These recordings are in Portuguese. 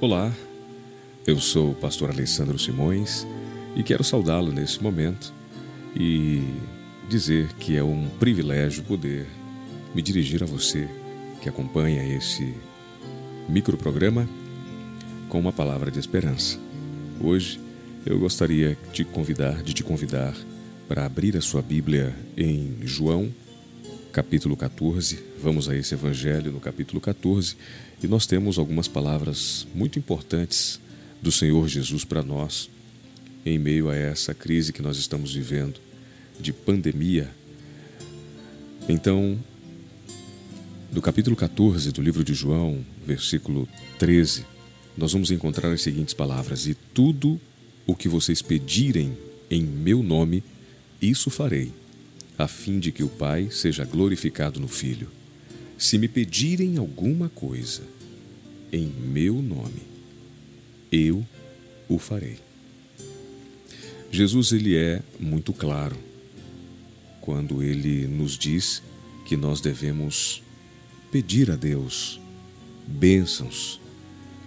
Olá, eu sou o pastor Alessandro Simões e quero saudá-lo nesse momento e dizer que é um privilégio poder me dirigir a você que acompanha esse microprograma com uma palavra de esperança. Hoje eu gostaria de convidar, de te convidar para abrir a sua Bíblia em João, capítulo 14. Vamos a esse evangelho no capítulo 14 e nós temos algumas palavras muito importantes do Senhor Jesus para nós em meio a essa crise que nós estamos vivendo de pandemia. Então, do capítulo 14 do livro de João, versículo 13, nós vamos encontrar as seguintes palavras: E tudo o que vocês pedirem em meu nome, isso farei, a fim de que o Pai seja glorificado no Filho. Se me pedirem alguma coisa em meu nome, eu o farei. Jesus ele é muito claro quando ele nos diz que nós devemos pedir a Deus bênçãos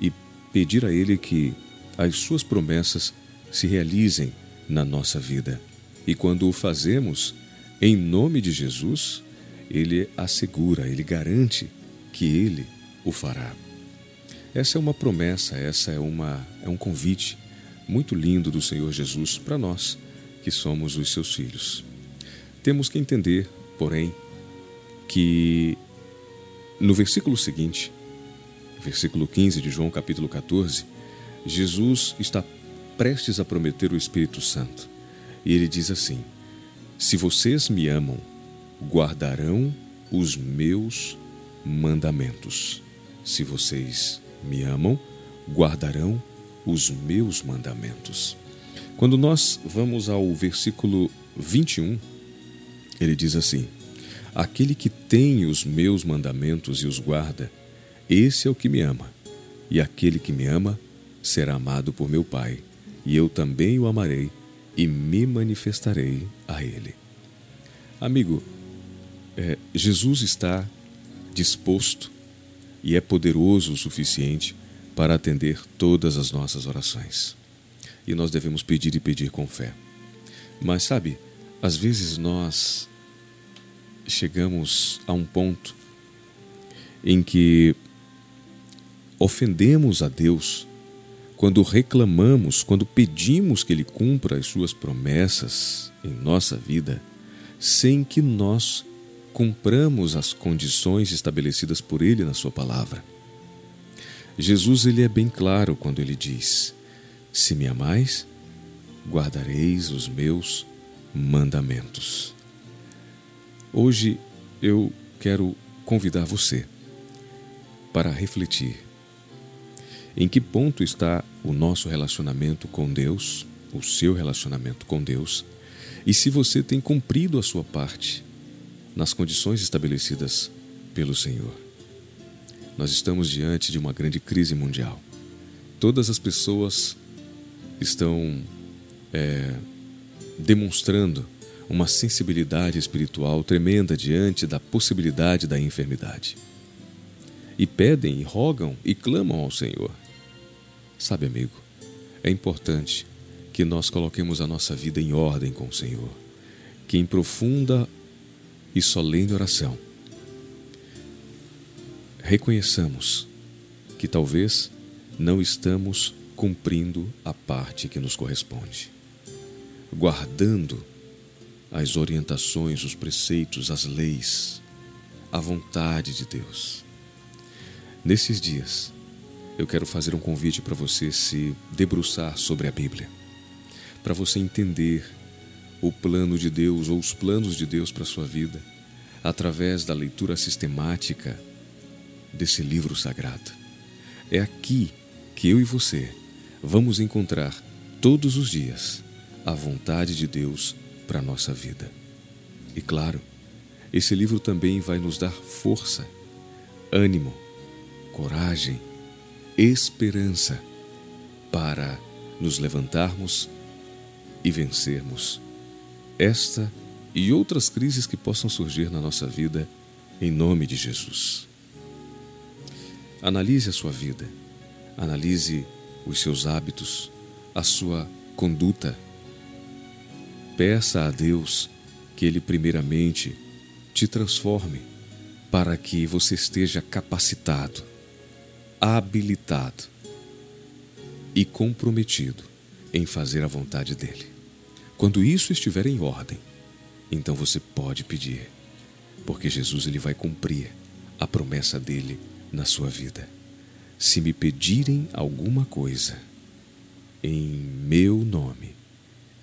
e pedir a ele que as suas promessas se realizem na nossa vida. E quando o fazemos em nome de Jesus, ele assegura, ele garante que ele o fará. Essa é uma promessa, essa é uma é um convite muito lindo do Senhor Jesus para nós, que somos os seus filhos. Temos que entender, porém, que no versículo seguinte, versículo 15 de João capítulo 14, Jesus está prestes a prometer o Espírito Santo. E ele diz assim: Se vocês me amam, guardarão os meus mandamentos. Se vocês me amam, guardarão os meus mandamentos. Quando nós vamos ao versículo 21, ele diz assim: Aquele que tem os meus mandamentos e os guarda, esse é o que me ama. E aquele que me ama será amado por meu Pai e eu também o amarei e me manifestarei a ele. Amigo, é, Jesus está disposto e é poderoso o suficiente para atender todas as nossas orações. E nós devemos pedir e pedir com fé. Mas sabe, às vezes nós chegamos a um ponto em que ofendemos a Deus quando reclamamos, quando pedimos que Ele cumpra as Suas promessas em nossa vida, sem que nós cumpramos as condições estabelecidas por Ele na Sua palavra. Jesus ele é bem claro quando ele diz: Se me amais, guardareis os meus mandamentos. Hoje eu quero convidar você para refletir em que ponto está o nosso relacionamento com Deus, o seu relacionamento com Deus, e se você tem cumprido a sua parte nas condições estabelecidas pelo Senhor. Nós estamos diante de uma grande crise mundial. Todas as pessoas estão é, demonstrando uma sensibilidade espiritual tremenda diante da possibilidade da enfermidade. E pedem, e rogam e clamam ao Senhor. Sabe, amigo, é importante que nós coloquemos a nossa vida em ordem com o Senhor, que em profunda e solene oração reconheçamos que talvez não estamos cumprindo a parte que nos corresponde, guardando as orientações, os preceitos, as leis, a vontade de Deus. Nesses dias, eu quero fazer um convite para você se debruçar sobre a Bíblia, para você entender o plano de Deus ou os planos de Deus para a sua vida através da leitura sistemática desse livro sagrado. É aqui que eu e você vamos encontrar todos os dias a vontade de Deus para a nossa vida. E claro, esse livro também vai nos dar força, ânimo, coragem esperança para nos levantarmos e vencermos esta e outras crises que possam surgir na nossa vida, em nome de Jesus. Analise a sua vida, Analise os seus hábitos, a sua conduta. Peça a Deus que Ele, primeiramente, te transforme para que você esteja capacitado, habilitado e comprometido em fazer a vontade dEle. Quando isso estiver em ordem, então você pode pedir, porque Jesus ele vai cumprir a promessa dele na sua vida. Se me pedirem alguma coisa em meu nome,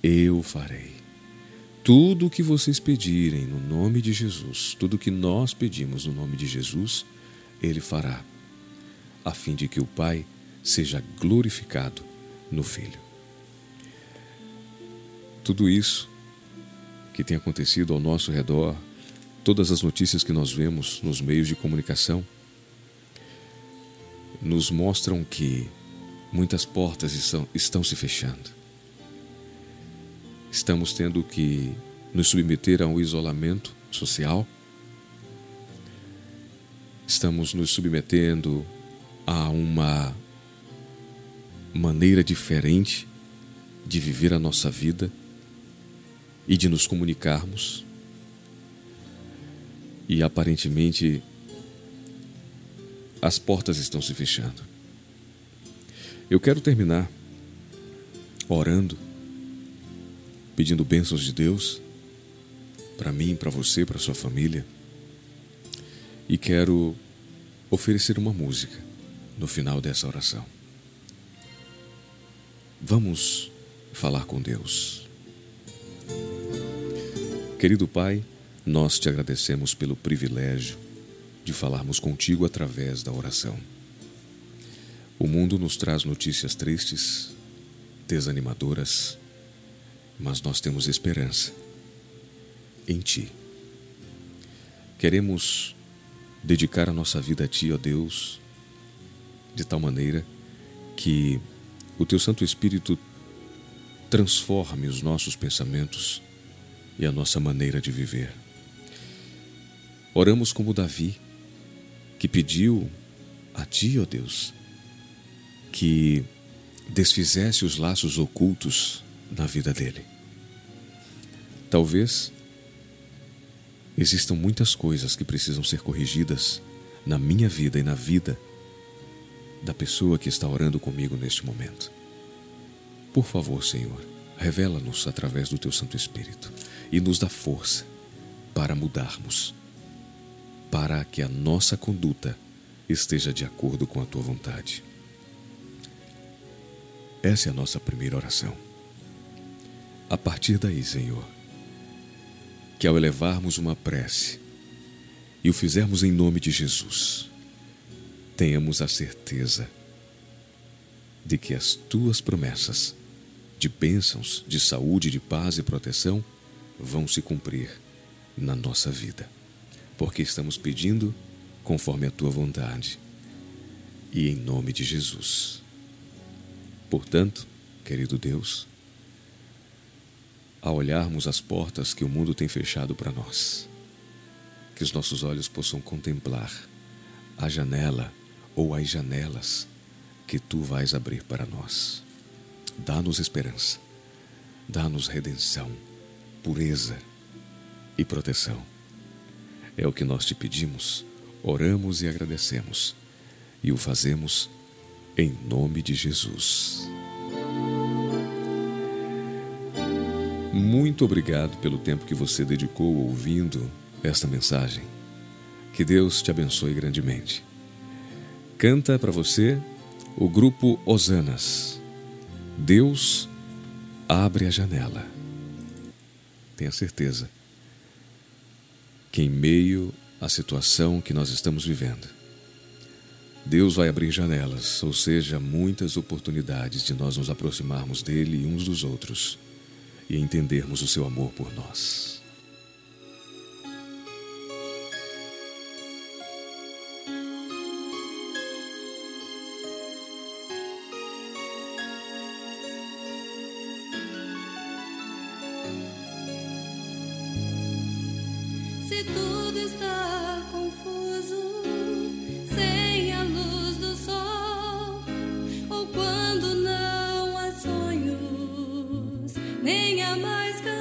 eu farei. Tudo o que vocês pedirem no nome de Jesus, tudo o que nós pedimos no nome de Jesus, Ele fará, a fim de que o Pai seja glorificado no Filho. Tudo isso que tem acontecido ao nosso redor, todas as notícias que nós vemos nos meios de comunicação, nos mostram que muitas portas estão, estão se fechando. Estamos tendo que nos submeter a um isolamento social. Estamos nos submetendo a uma maneira diferente de viver a nossa vida e de nos comunicarmos. E aparentemente as portas estão se fechando. Eu quero terminar orando, pedindo bênçãos de Deus para mim, para você, para sua família. E quero oferecer uma música no final dessa oração. Vamos falar com Deus. Querido Pai, nós te agradecemos pelo privilégio de falarmos contigo através da oração. O mundo nos traz notícias tristes, desanimadoras, mas nós temos esperança em Ti. Queremos dedicar a nossa vida a Ti, ó Deus, de tal maneira que o Teu Santo Espírito transforme os nossos pensamentos e a nossa maneira de viver. Oramos como Davi, que pediu a Ti, ó Deus, que desfizesse os laços ocultos na vida dele. Talvez existam muitas coisas que precisam ser corrigidas na minha vida e na vida da pessoa que está orando comigo neste momento. Por favor, Senhor, revela-nos através do Teu Santo Espírito e nos dá força para mudarmos, para que a nossa conduta esteja de acordo com a tua vontade. Essa é a nossa primeira oração. A partir daí, Senhor, que ao elevarmos uma prece e o fizermos em nome de Jesus, tenhamos a certeza de que as tuas promessas de bênçãos, de saúde, de paz e proteção vão se cumprir na nossa vida, porque estamos pedindo conforme a tua vontade e em nome de Jesus. Portanto, querido Deus, ao olharmos as portas que o mundo tem fechado para nós, que os nossos olhos possam contemplar a janela ou as janelas que tu vais abrir para nós. Dá-nos esperança, dá-nos redenção pureza e proteção. É o que nós te pedimos, oramos e agradecemos, e o fazemos em nome de Jesus. Muito obrigado pelo tempo que você dedicou ouvindo esta mensagem. Que Deus te abençoe grandemente. Canta para você o grupo Osanas. Deus abre a janela tenha certeza que, em meio à situação que nós estamos vivendo, Deus vai abrir janelas, ou seja, muitas oportunidades de nós nos aproximarmos dele e uns dos outros e entendermos o seu amor por nós. am I